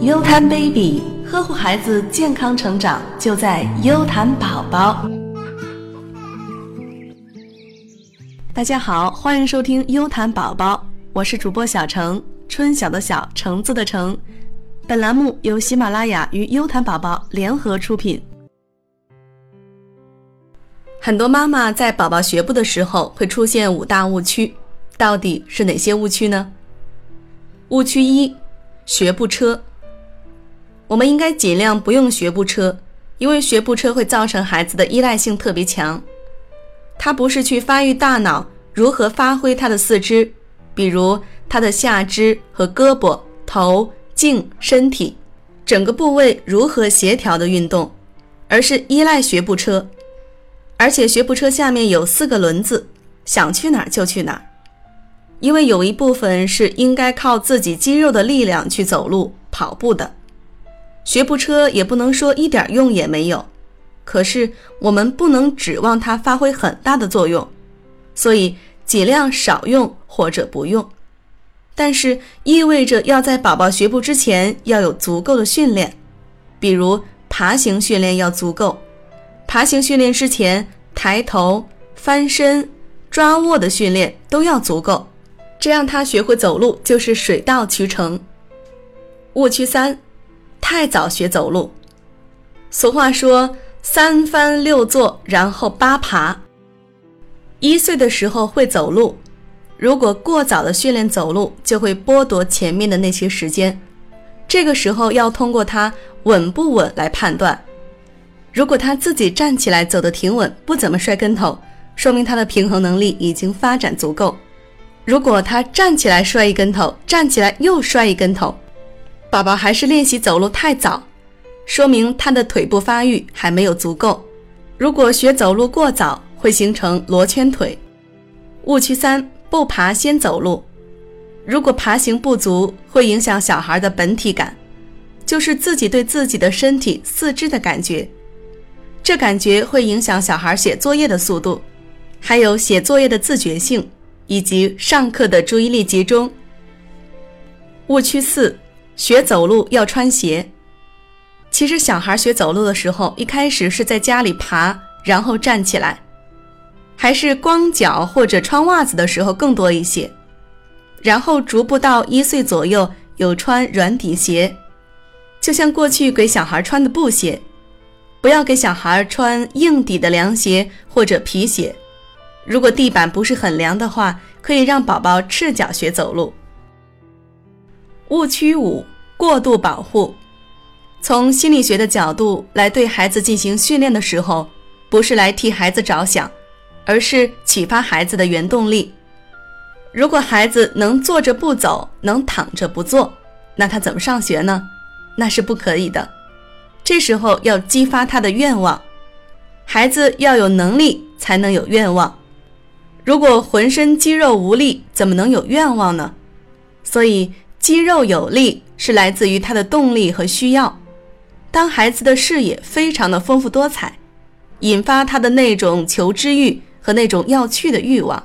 优谈 baby 呵护孩子健康成长，就在优谈宝宝。大家好，欢迎收听优谈宝宝，我是主播小程，春晓的晓，橙子的橙。本栏目由喜马拉雅与优谈宝宝联合出品。很多妈妈在宝宝学步的时候会出现五大误区，到底是哪些误区呢？误区一：学步车。我们应该尽量不用学步车，因为学步车会造成孩子的依赖性特别强。他不是去发育大脑如何发挥他的四肢，比如他的下肢和胳膊、头、颈、身体整个部位如何协调的运动，而是依赖学步车。而且学步车下面有四个轮子，想去哪儿就去哪儿。因为有一部分是应该靠自己肌肉的力量去走路、跑步的。学步车也不能说一点用也没有，可是我们不能指望它发挥很大的作用，所以尽量少用或者不用。但是意味着要在宝宝学步之前要有足够的训练，比如爬行训练要足够。爬行训练之前，抬头、翻身、抓握的训练都要足够，这样他学会走路就是水到渠成。误区三。太早学走路，俗话说“三翻六坐，然后八爬”。一岁的时候会走路，如果过早的训练走路，就会剥夺前面的那些时间。这个时候要通过他稳不稳来判断。如果他自己站起来走得挺稳，不怎么摔跟头，说明他的平衡能力已经发展足够。如果他站起来摔一跟头，站起来又摔一跟头。宝宝还是练习走路太早，说明他的腿部发育还没有足够。如果学走路过早，会形成罗圈腿。误区三：不爬先走路。如果爬行不足，会影响小孩的本体感，就是自己对自己的身体、四肢的感觉。这感觉会影响小孩写作业的速度，还有写作业的自觉性，以及上课的注意力集中。误区四。学走路要穿鞋。其实小孩学走路的时候，一开始是在家里爬，然后站起来，还是光脚或者穿袜子的时候更多一些。然后逐步到一岁左右，有穿软底鞋，就像过去给小孩穿的布鞋。不要给小孩穿硬底的凉鞋或者皮鞋。如果地板不是很凉的话，可以让宝宝赤脚学走路。误区五：过度保护。从心理学的角度来对孩子进行训练的时候，不是来替孩子着想，而是启发孩子的原动力。如果孩子能坐着不走，能躺着不坐，那他怎么上学呢？那是不可以的。这时候要激发他的愿望。孩子要有能力才能有愿望。如果浑身肌肉无力，怎么能有愿望呢？所以。肌肉有力是来自于他的动力和需要。当孩子的视野非常的丰富多彩，引发他的那种求知欲和那种要去的欲望，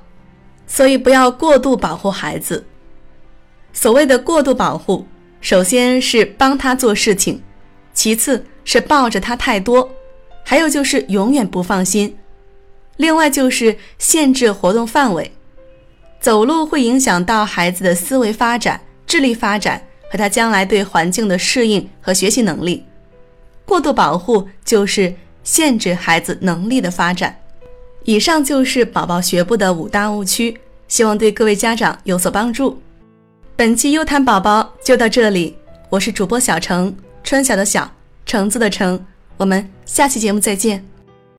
所以不要过度保护孩子。所谓的过度保护，首先是帮他做事情，其次是抱着他太多，还有就是永远不放心。另外就是限制活动范围，走路会影响到孩子的思维发展。智力发展和他将来对环境的适应和学习能力，过度保护就是限制孩子能力的发展。以上就是宝宝学步的五大误区，希望对各位家长有所帮助。本期优谈宝宝就到这里，我是主播小程，春晓的晓，橙子的橙，我们下期节目再见。